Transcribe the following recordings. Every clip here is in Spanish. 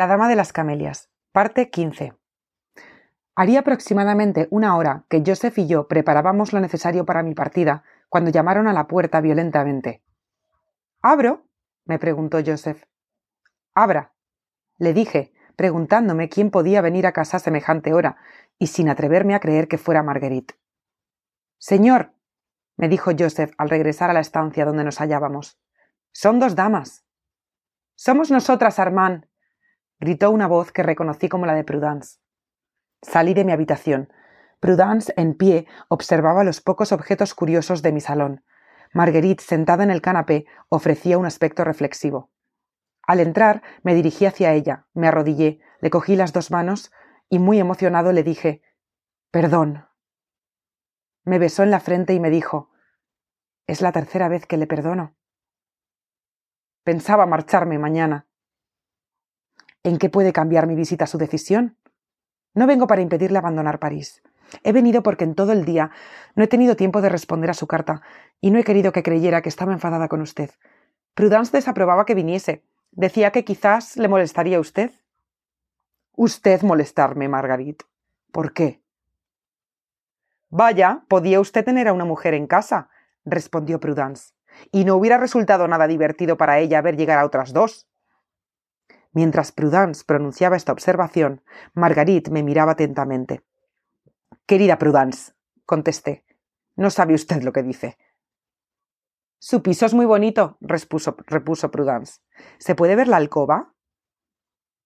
La Dama de las Camelias, parte 15. Haría aproximadamente una hora que Joseph y yo preparábamos lo necesario para mi partida cuando llamaron a la puerta violentamente. ¿Abro? me preguntó Joseph. Abra, le dije, preguntándome quién podía venir a casa a semejante hora, y sin atreverme a creer que fuera Marguerite. Señor, me dijo Joseph al regresar a la estancia donde nos hallábamos. Son dos damas. Somos nosotras, Armand, gritó una voz que reconocí como la de Prudence. Salí de mi habitación. Prudence, en pie, observaba los pocos objetos curiosos de mi salón. Marguerite, sentada en el canapé, ofrecía un aspecto reflexivo. Al entrar, me dirigí hacia ella, me arrodillé, le cogí las dos manos y muy emocionado le dije Perdón. Me besó en la frente y me dijo Es la tercera vez que le perdono. Pensaba marcharme mañana. ¿En qué puede cambiar mi visita su decisión? No vengo para impedirle abandonar París. He venido porque en todo el día no he tenido tiempo de responder a su carta y no he querido que creyera que estaba enfadada con usted. Prudence desaprobaba que viniese. Decía que quizás le molestaría a usted. Usted molestarme, Margarit. ¿Por qué? Vaya, podía usted tener a una mujer en casa, respondió Prudence, y no hubiera resultado nada divertido para ella ver llegar a otras dos. Mientras Prudence pronunciaba esta observación, Marguerite me miraba atentamente. Querida Prudence, contesté, no sabe usted lo que dice. Su piso es muy bonito, repuso, repuso Prudence. ¿Se puede ver la alcoba?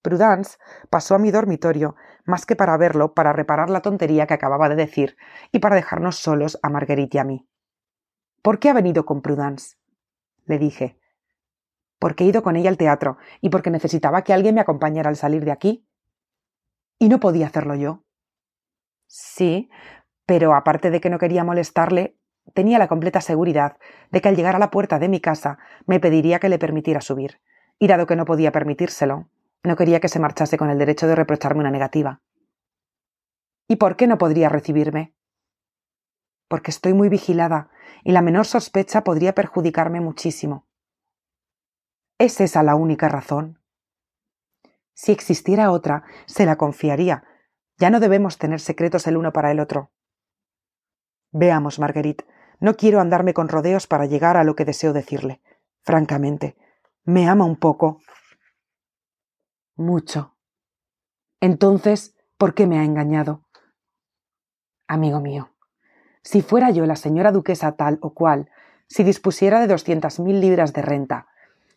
Prudence pasó a mi dormitorio, más que para verlo, para reparar la tontería que acababa de decir y para dejarnos solos a Marguerite y a mí. ¿Por qué ha venido con Prudence? le dije porque he ido con ella al teatro y porque necesitaba que alguien me acompañara al salir de aquí. Y no podía hacerlo yo. Sí, pero aparte de que no quería molestarle, tenía la completa seguridad de que al llegar a la puerta de mi casa me pediría que le permitiera subir, y dado que no podía permitírselo, no quería que se marchase con el derecho de reprocharme una negativa. ¿Y por qué no podría recibirme? Porque estoy muy vigilada, y la menor sospecha podría perjudicarme muchísimo. ¿Es esa la única razón? Si existiera otra, se la confiaría. Ya no debemos tener secretos el uno para el otro. Veamos, Marguerite, no quiero andarme con rodeos para llegar a lo que deseo decirle. Francamente, ¿me ama un poco? Mucho. Entonces, ¿por qué me ha engañado? Amigo mío, si fuera yo la señora duquesa tal o cual, si dispusiera de doscientas mil libras de renta,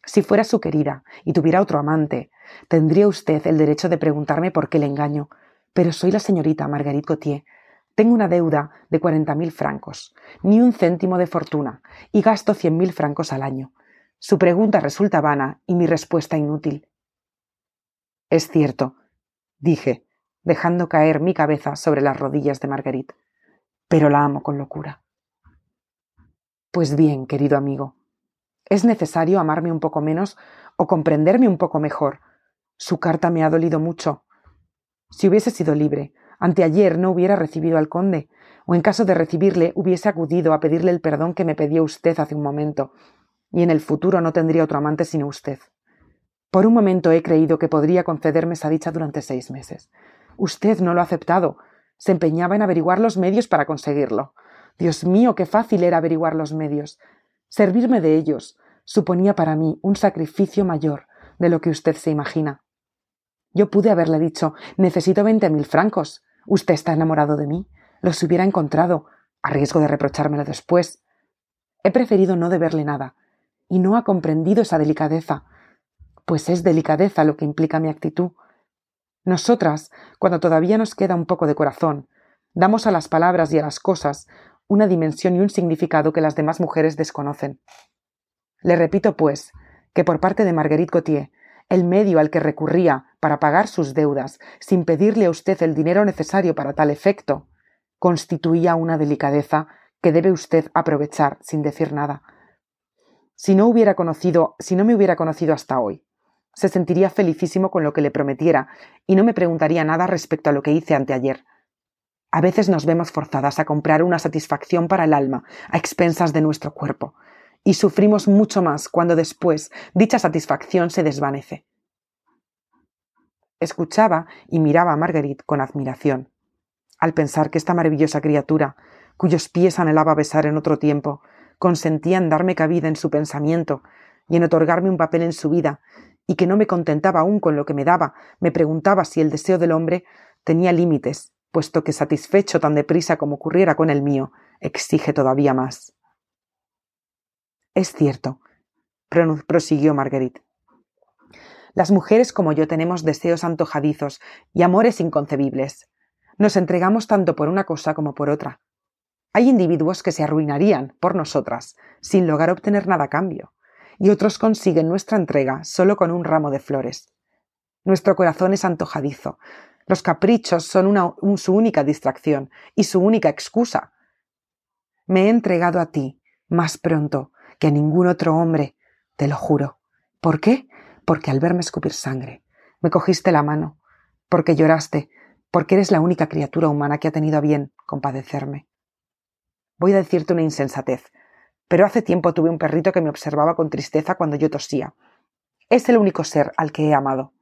si fuera su querida y tuviera otro amante, tendría usted el derecho de preguntarme por qué le engaño. Pero soy la señorita Marguerite Gautier. Tengo una deuda de cuarenta mil francos, ni un céntimo de fortuna, y gasto cien mil francos al año. Su pregunta resulta vana y mi respuesta inútil. Es cierto, dije, dejando caer mi cabeza sobre las rodillas de Marguerite, pero la amo con locura. Pues bien, querido amigo, es necesario amarme un poco menos o comprenderme un poco mejor. Su carta me ha dolido mucho. Si hubiese sido libre, anteayer no hubiera recibido al conde, o en caso de recibirle hubiese acudido a pedirle el perdón que me pidió usted hace un momento, y en el futuro no tendría otro amante sino usted. Por un momento he creído que podría concederme esa dicha durante seis meses. Usted no lo ha aceptado. Se empeñaba en averiguar los medios para conseguirlo. Dios mío, qué fácil era averiguar los medios. Servirme de ellos suponía para mí un sacrificio mayor de lo que usted se imagina. Yo pude haberle dicho necesito veinte mil francos. Usted está enamorado de mí. Los hubiera encontrado, a riesgo de reprochármelo después. He preferido no deberle nada, y no ha comprendido esa delicadeza, pues es delicadeza lo que implica mi actitud. Nosotras, cuando todavía nos queda un poco de corazón, damos a las palabras y a las cosas una dimensión y un significado que las demás mujeres desconocen. Le repito, pues, que por parte de Marguerite Gautier, el medio al que recurría para pagar sus deudas, sin pedirle a usted el dinero necesario para tal efecto, constituía una delicadeza que debe usted aprovechar sin decir nada. Si no hubiera conocido, si no me hubiera conocido hasta hoy, se sentiría felicísimo con lo que le prometiera y no me preguntaría nada respecto a lo que hice anteayer. A veces nos vemos forzadas a comprar una satisfacción para el alma, a expensas de nuestro cuerpo, y sufrimos mucho más cuando después dicha satisfacción se desvanece. Escuchaba y miraba a Marguerite con admiración. Al pensar que esta maravillosa criatura, cuyos pies anhelaba besar en otro tiempo, consentía en darme cabida en su pensamiento y en otorgarme un papel en su vida, y que no me contentaba aún con lo que me daba, me preguntaba si el deseo del hombre tenía límites, puesto que satisfecho tan deprisa como ocurriera con el mío, exige todavía más. Es cierto, prosiguió Marguerite. Las mujeres como yo tenemos deseos antojadizos y amores inconcebibles. Nos entregamos tanto por una cosa como por otra. Hay individuos que se arruinarían por nosotras, sin lograr obtener nada a cambio, y otros consiguen nuestra entrega solo con un ramo de flores. Nuestro corazón es antojadizo. Los caprichos son su única distracción y su única excusa. Me he entregado a ti más pronto que a ningún otro hombre, te lo juro. ¿Por qué? Porque al verme escupir sangre, me cogiste la mano, porque lloraste, porque eres la única criatura humana que ha tenido a bien compadecerme. Voy a decirte una insensatez, pero hace tiempo tuve un perrito que me observaba con tristeza cuando yo tosía. Es el único ser al que he amado.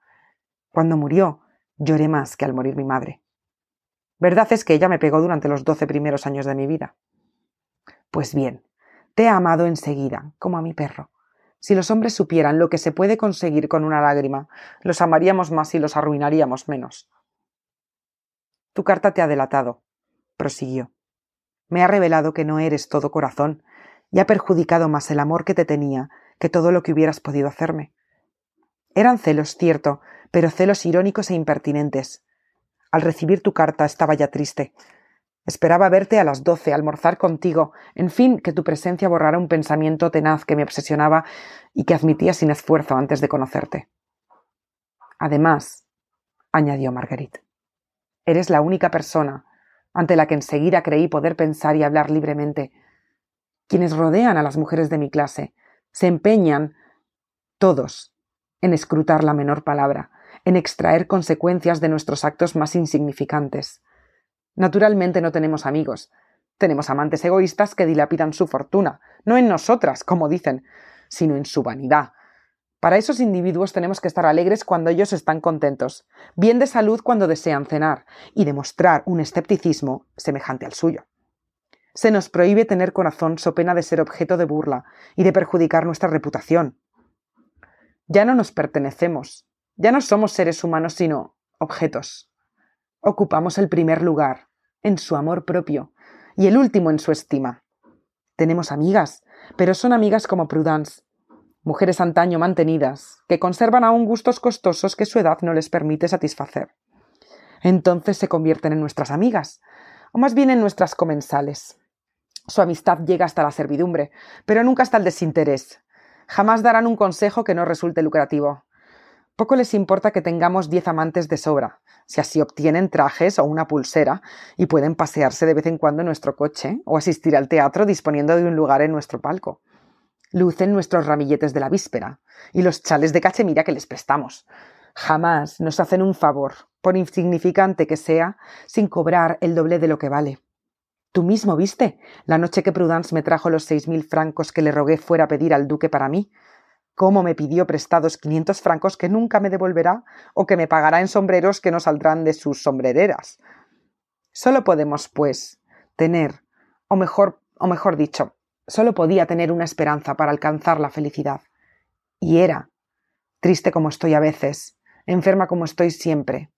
Cuando murió, lloré más que al morir mi madre. Verdad es que ella me pegó durante los doce primeros años de mi vida. Pues bien, te he amado enseguida, como a mi perro. Si los hombres supieran lo que se puede conseguir con una lágrima, los amaríamos más y los arruinaríamos menos. Tu carta te ha delatado, prosiguió. Me ha revelado que no eres todo corazón y ha perjudicado más el amor que te tenía que todo lo que hubieras podido hacerme. Eran celos, cierto, pero celos irónicos e impertinentes. Al recibir tu carta estaba ya triste. Esperaba verte a las doce, almorzar contigo, en fin, que tu presencia borrara un pensamiento tenaz que me obsesionaba y que admitía sin esfuerzo antes de conocerte. Además, añadió Marguerite, eres la única persona ante la que enseguida creí poder pensar y hablar libremente. Quienes rodean a las mujeres de mi clase se empeñan, todos, en escrutar la menor palabra, en extraer consecuencias de nuestros actos más insignificantes. Naturalmente no tenemos amigos. Tenemos amantes egoístas que dilapidan su fortuna, no en nosotras, como dicen, sino en su vanidad. Para esos individuos tenemos que estar alegres cuando ellos están contentos, bien de salud cuando desean cenar, y demostrar un escepticismo semejante al suyo. Se nos prohíbe tener corazón so pena de ser objeto de burla y de perjudicar nuestra reputación. Ya no nos pertenecemos, ya no somos seres humanos sino objetos ocupamos el primer lugar en su amor propio y el último en su estima. Tenemos amigas, pero son amigas como Prudence, mujeres antaño mantenidas, que conservan aún gustos costosos que su edad no les permite satisfacer. Entonces se convierten en nuestras amigas, o más bien en nuestras comensales. Su amistad llega hasta la servidumbre, pero nunca hasta el desinterés. Jamás darán un consejo que no resulte lucrativo. Poco les importa que tengamos diez amantes de sobra, si así obtienen trajes o una pulsera y pueden pasearse de vez en cuando en nuestro coche o asistir al teatro disponiendo de un lugar en nuestro palco. Lucen nuestros ramilletes de la víspera y los chales de cachemira que les prestamos. Jamás nos hacen un favor, por insignificante que sea, sin cobrar el doble de lo que vale. Tú mismo viste la noche que Prudence me trajo los seis mil francos que le rogué fuera a pedir al duque para mí, cómo me pidió prestados quinientos francos que nunca me devolverá o que me pagará en sombreros que no saldrán de sus sombrereras. Solo podemos, pues, tener, o mejor, o mejor dicho, solo podía tener una esperanza para alcanzar la felicidad. Y era, triste como estoy a veces, enferma como estoy siempre,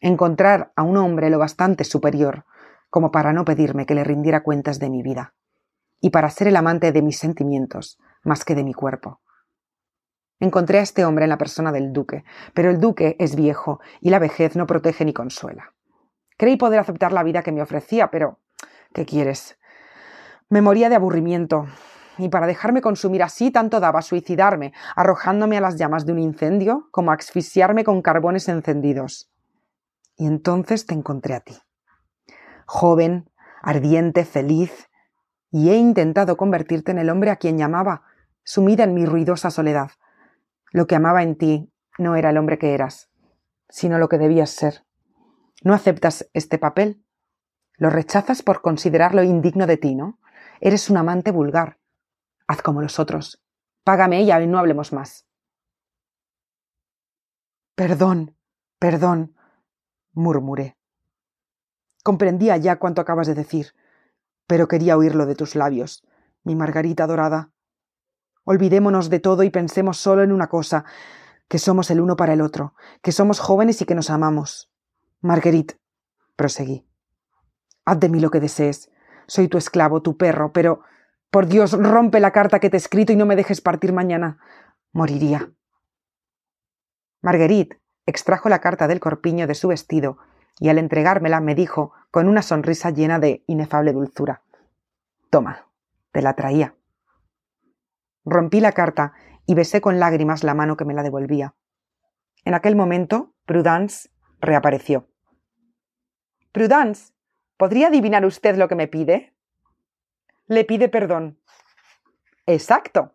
encontrar a un hombre lo bastante superior como para no pedirme que le rindiera cuentas de mi vida, y para ser el amante de mis sentimientos más que de mi cuerpo. Encontré a este hombre en la persona del duque, pero el duque es viejo y la vejez no protege ni consuela. Creí poder aceptar la vida que me ofrecía, pero ¿qué quieres? Me moría de aburrimiento, y para dejarme consumir así tanto daba suicidarme, arrojándome a las llamas de un incendio, como asfixiarme con carbones encendidos. Y entonces te encontré a ti. Joven, ardiente, feliz, y he intentado convertirte en el hombre a quien llamaba, sumida en mi ruidosa soledad, lo que amaba en ti no era el hombre que eras, sino lo que debías ser. ¿No aceptas este papel? Lo rechazas por considerarlo indigno de ti, ¿no? Eres un amante vulgar. Haz como los otros. Págame y no hablemos más. Perdón, Perdón, murmuré. Comprendía ya cuanto acabas de decir, pero quería oírlo de tus labios, mi Margarita dorada. Olvidémonos de todo y pensemos solo en una cosa, que somos el uno para el otro, que somos jóvenes y que nos amamos. Marguerite, proseguí. Haz de mí lo que desees. Soy tu esclavo, tu perro, pero por Dios, rompe la carta que te he escrito y no me dejes partir mañana. Moriría. Marguerite extrajo la carta del corpiño de su vestido y al entregármela me dijo, con una sonrisa llena de inefable dulzura Toma, te la traía. Rompí la carta y besé con lágrimas la mano que me la devolvía. En aquel momento, Prudence reapareció. Prudence, ¿podría adivinar usted lo que me pide? Le pide perdón. Exacto.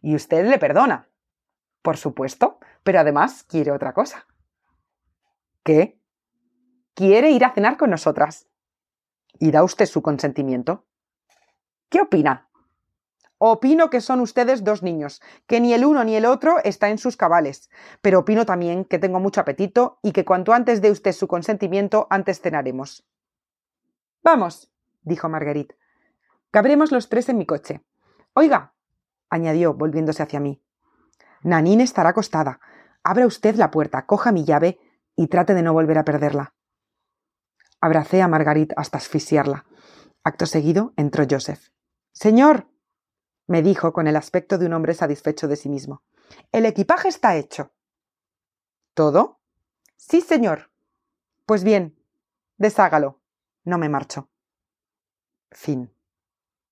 Y usted le perdona. Por supuesto, pero además quiere otra cosa. ¿Qué? Quiere ir a cenar con nosotras. ¿Y da usted su consentimiento? ¿Qué opina? Opino que son ustedes dos niños, que ni el uno ni el otro está en sus cabales, pero opino también que tengo mucho apetito y que cuanto antes dé usted su consentimiento, antes cenaremos. Vamos, dijo Marguerite. Cabremos los tres en mi coche. Oiga, añadió, volviéndose hacia mí. Nanine estará acostada. Abra usted la puerta, coja mi llave y trate de no volver a perderla. Abracé a Marguerite hasta asfixiarla. Acto seguido entró Joseph. Señor, me dijo con el aspecto de un hombre satisfecho de sí mismo. El equipaje está hecho. ¿Todo? Sí, señor. Pues bien, deshágalo. No me marcho. Fin.